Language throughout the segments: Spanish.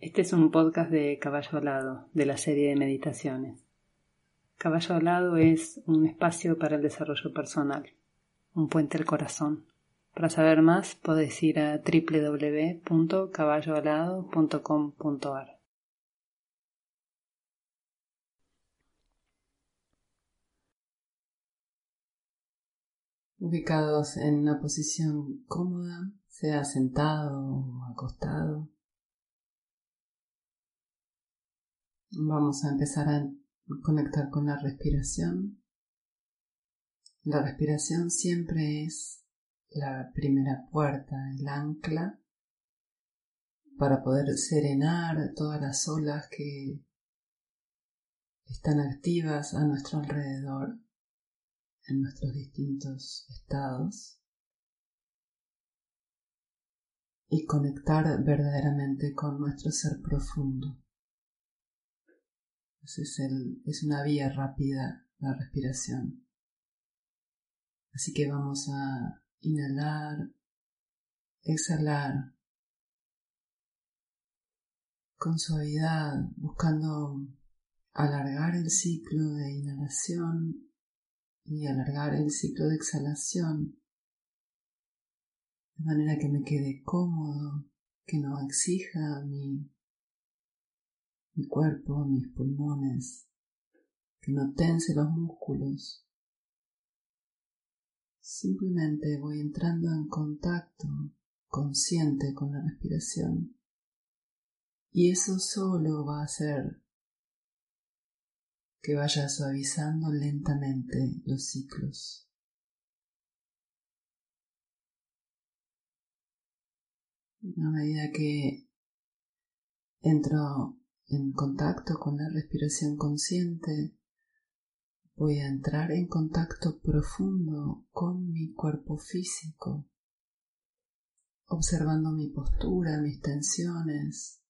Este es un podcast de Caballo Alado, de la serie de meditaciones. Caballo Alado es un espacio para el desarrollo personal, un puente al corazón. Para saber más, podés ir a www.caballoalado.com.ar. Ubicados en una posición cómoda, sea sentado o acostado. Vamos a empezar a conectar con la respiración. La respiración siempre es la primera puerta, el ancla para poder serenar todas las olas que están activas a nuestro alrededor en nuestros distintos estados y conectar verdaderamente con nuestro ser profundo es, una vía rápida la respiración. Así que vamos a inhalar, exhalar con suavidad, buscando alargar el ciclo de inhalación y alargar el ciclo de exhalación, de manera que me quede cómodo, que no exija mi mi cuerpo, mis pulmones, que no tense los músculos. Simplemente voy entrando en contacto consciente con la respiración y eso solo va a hacer que vaya suavizando lentamente los ciclos. A medida que entro en contacto con la respiración consciente, voy a entrar en contacto profundo con mi cuerpo físico, observando mi postura, mis tensiones,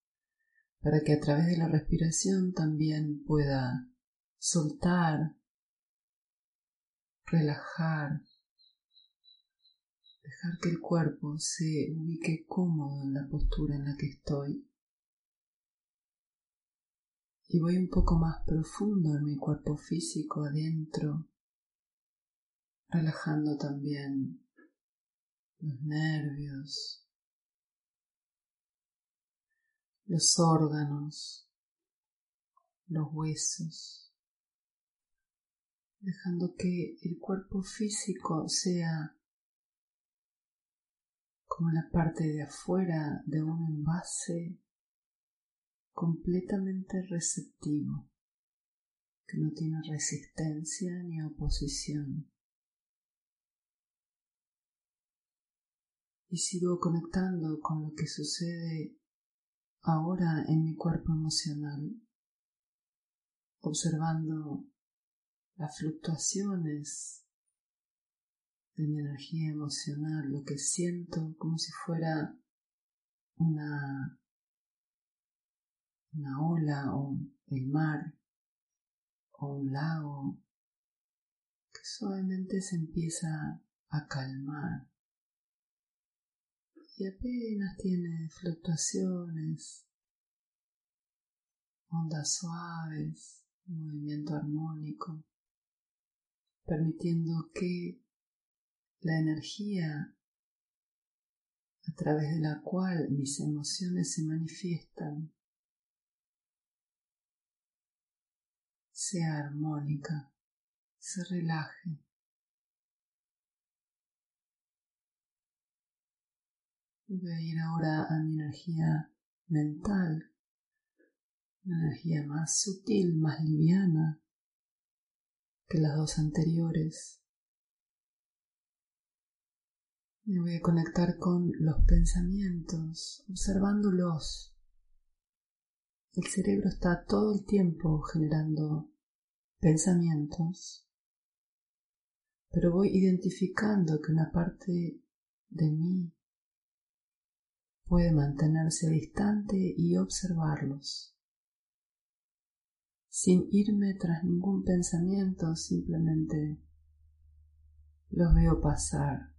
para que a través de la respiración también pueda soltar, relajar, dejar que el cuerpo se ubique cómodo en la postura en la que estoy y voy un poco más profundo en mi cuerpo físico adentro, relajando también los nervios, los órganos, los huesos, dejando que el cuerpo físico sea como la parte de afuera de un envase completamente receptivo, que no tiene resistencia ni oposición. Y sigo conectando con lo que sucede ahora en mi cuerpo emocional, observando las fluctuaciones de mi energía emocional, lo que siento como si fuera una una ola o el mar o un lago que suavemente se empieza a calmar. Y apenas tiene fluctuaciones, ondas suaves, movimiento armónico, permitiendo que la energía a través de la cual mis emociones se manifiestan sea armónica, se relaje. Voy a ir ahora a mi energía mental, una energía más sutil, más liviana que las dos anteriores. Me voy a conectar con los pensamientos, observándolos. El cerebro está todo el tiempo generando pensamientos, pero voy identificando que una parte de mí puede mantenerse distante y observarlos, sin irme tras ningún pensamiento, simplemente los veo pasar.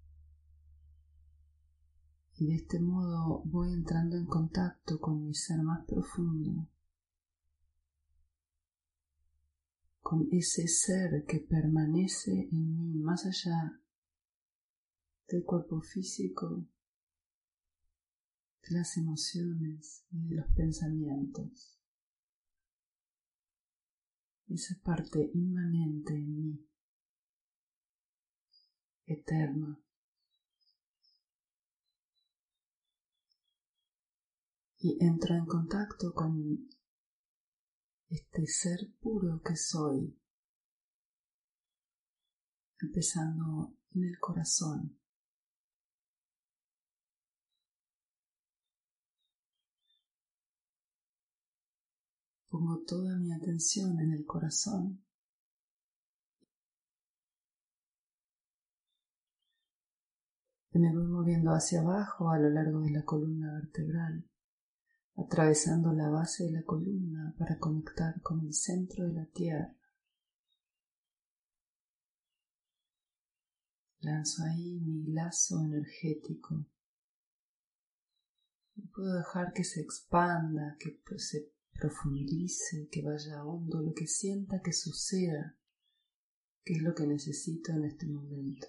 Y de este modo voy entrando en contacto con mi ser más profundo, con ese ser que permanece en mí más allá del cuerpo físico, de las emociones y de los pensamientos. Esa parte inmanente en mí, eterna. Y entra en contacto con este ser puro que soy, empezando en el corazón. Pongo toda mi atención en el corazón. Y me voy moviendo hacia abajo a lo largo de la columna vertebral, atravesando la base de la columna para conectar con el centro de la tierra. Lanzo ahí mi lazo energético. Y puedo dejar que se expanda, que se profundice, que vaya hondo, lo que sienta que suceda, que es lo que necesito en este momento.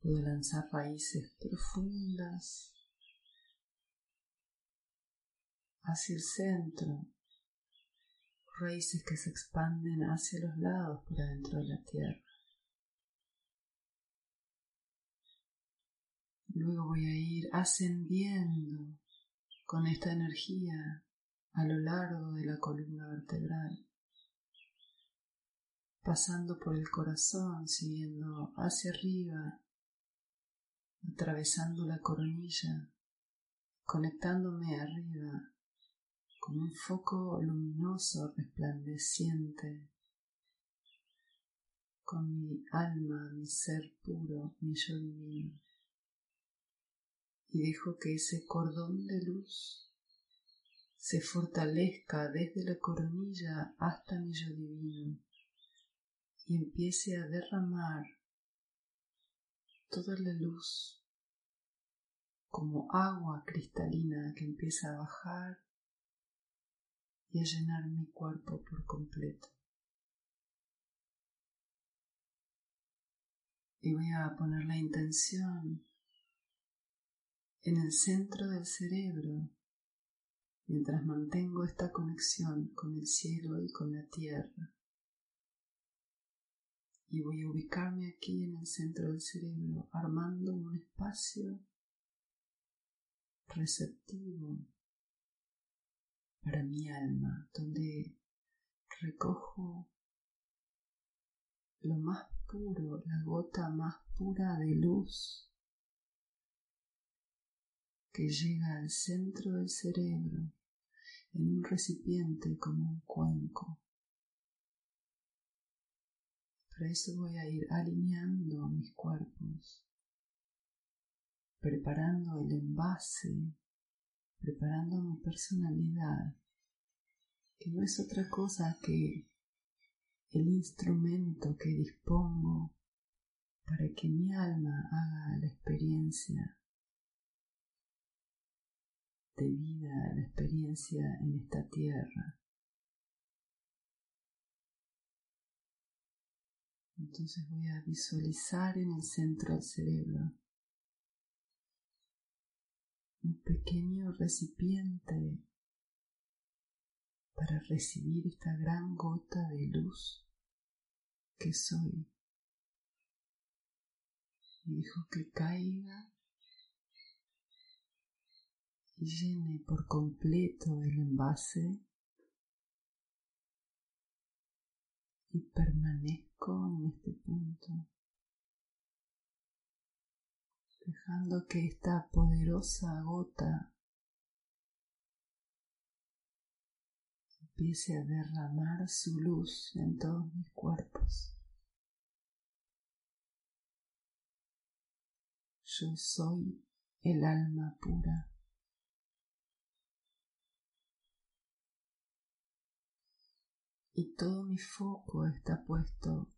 Puedo lanzar raíces profundas hacia el centro, raíces que se expanden hacia los lados por adentro de la tierra. Luego voy a ir ascendiendo con esta energía a lo largo de la columna vertebral, pasando por el corazón, siguiendo hacia arriba, atravesando la coronilla, conectándome arriba con un foco luminoso, resplandeciente, con mi alma, mi ser puro, mi yo divino. Y dejo que ese cordón de luz se fortalezca desde la coronilla hasta mi yo divino y empiece a derramar toda la luz como agua cristalina que empieza a bajar y llenar mi cuerpo por completo. Y voy a poner la intención en el centro del cerebro mientras mantengo esta conexión con el cielo y con la tierra. Y voy a ubicarme aquí en el centro del cerebro, armando un espacio receptivo para mi alma, donde recojo lo más puro, la gota más pura de luz que llega al centro del cerebro en un recipiente como un cuenco. Para eso voy a ir alineando mis cuerpos, preparando el envase, preparando mi personalidad, que no es otra cosa que el instrumento que dispongo para que mi alma haga la experiencia de vida, la experiencia en esta tierra. Entonces voy a visualizar en el centro del cerebro un pequeño recipiente para recibir esta gran gota de luz que soy. Y dejo que caiga y llene por completo el envase y permanezco en este punto, dejando que esta poderosa gota empiece a derramar su luz en todos mis cuerpos. Yo soy el alma pura. y todo mi foco está puesto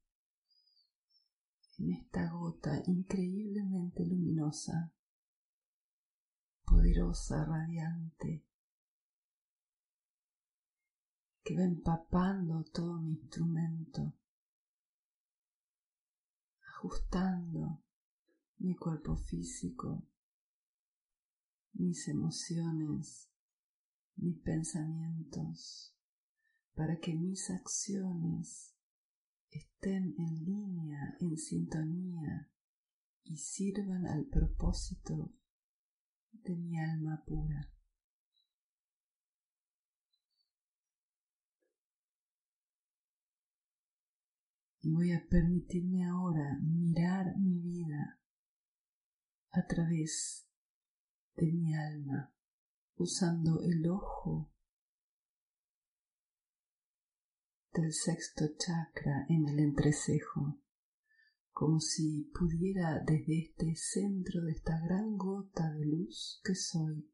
en esta gota increíblemente luminosa poderosa, radiante, que va empapando todo mi instrumento, ajustando mi cuerpo físico, mis emociones, mis pensamientos, para que mis acciones estén en línea, en sintonía y sirvan al propósito de mi alma pura. Y voy a permitirme ahora mirar mi vida a través de mi alma, usando el ojo del sexto chakra en el entrecejo, como si pudiera desde este centro de esta gran gota de luz que soy,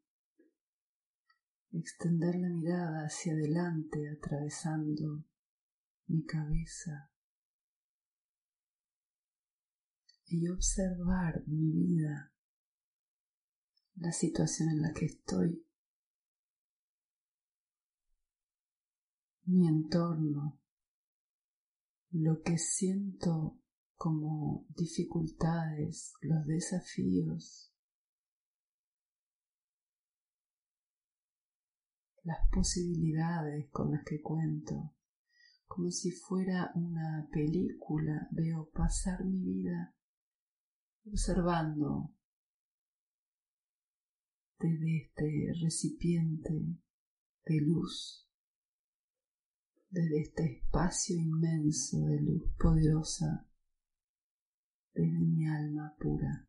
extender la mirada hacia adelante atravesando mi cabeza y observar mi vida, la situación en la que estoy, mi entorno, lo que siento como dificultades, los desafíos, las posibilidades con las que cuento, como si fuera una película, veo pasar mi vida observando desde este recipiente de luz, desde este espacio inmenso de luz poderosa, desde mi alma pura.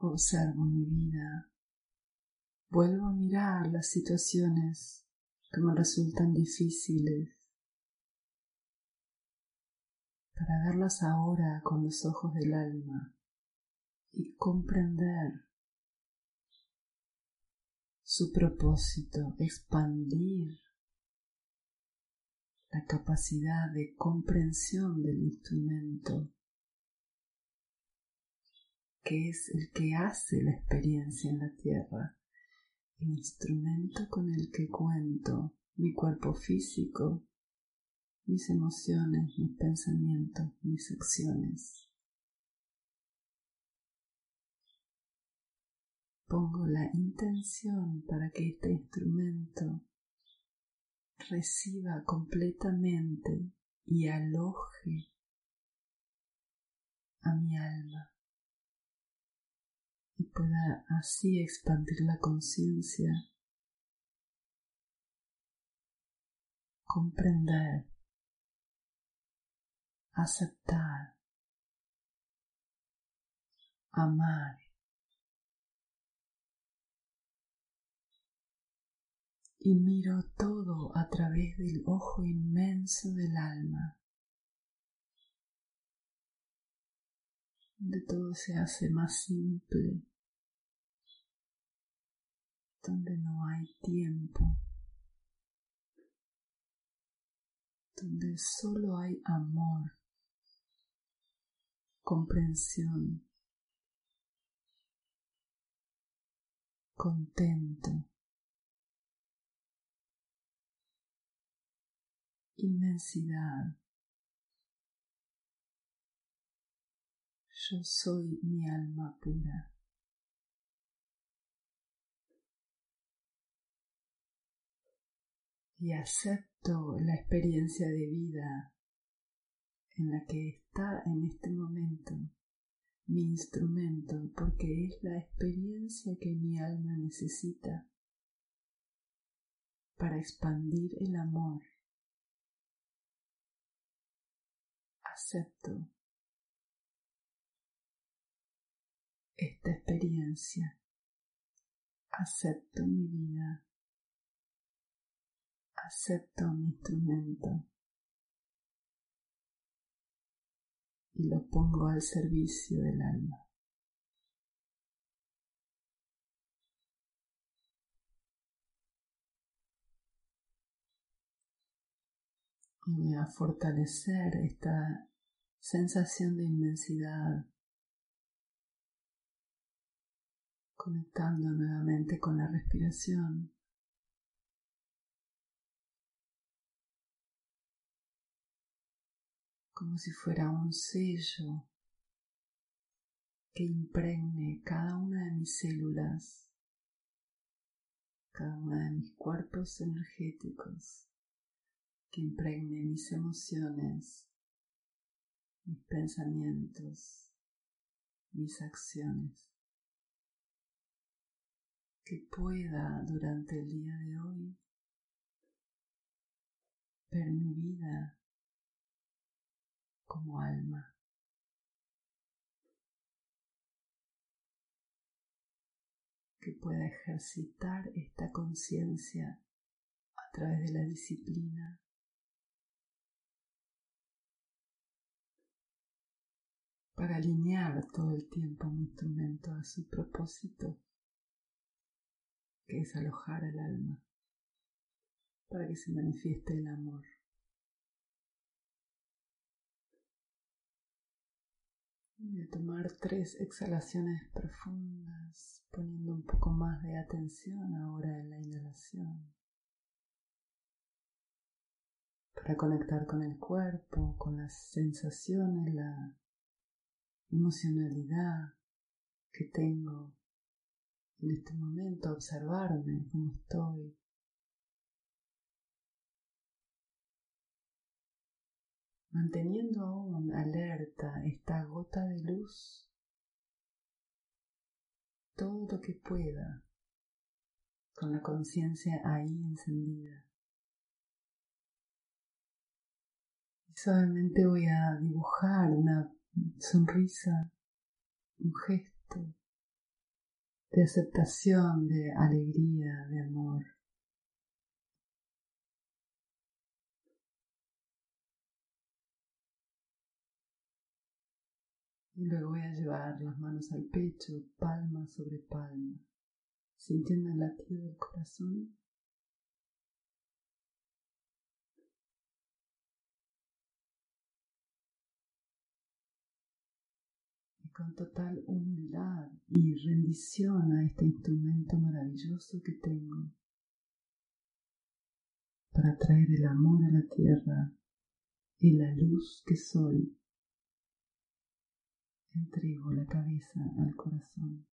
Observo mi vida, vuelvo a mirar las situaciones que me resultan difíciles para verlas ahora con los ojos del alma y comprender su propósito, expandir la capacidad de comprensión del instrumento, que es el que hace la experiencia en la tierra, el instrumento con el que cuento mi cuerpo físico mis emociones, mis pensamientos, mis acciones. Pongo la intención para que este instrumento reciba completamente y aloje a mi alma y pueda así expandir la conciencia, comprender aceptar, amar. Y miro todo a través del ojo inmenso del alma, donde todo se hace más simple, donde no hay tiempo. donde solo hay amor comprensión, contento, inmensidad. Yo soy mi alma pura. Y acepto la experiencia de vida en la que está en este momento mi instrumento porque es la experiencia que mi alma necesita para expandir el amor. Acepto esta experiencia. Acepto mi vida. Acepto mi instrumento. y lo pongo al servicio del alma. Y voy a fortalecer esta sensación de inmensidad, conectando nuevamente con la respiración. como si fuera un sello que impregne cada una de mis células, cada una de mis cuerpos energéticos, que impregne mis emociones, mis pensamientos, mis acciones, que pueda durante el día de hoy ver mi vida como alma. que pueda ejercitar esta conciencia a través de la disciplina. Para alinear todo el tiempo mi instrumento a su propósito, que es alojar al alma, para que se manifieste el amor. Voy a tomar tres exhalaciones profundas, poniendo un poco más de atención ahora en la inhalación. Para conectar con el cuerpo, con las sensaciones, la emocionalidad que tengo en este momento, observarme cómo estoy. manteniendo aún alerta esta gota de luz todo lo que pueda con la conciencia ahí encendida. Y suavemente voy a dibujar una sonrisa, un gesto de aceptación, de alegría, de amor. Y luego voy a llevar las manos al pecho, palma sobre palma, sintiendo el latido del corazón. Con total humildad y rendición a este instrumento maravilloso que tengo para traer el amor a la tierra y la luz que soy entrego la cabeza al corazón.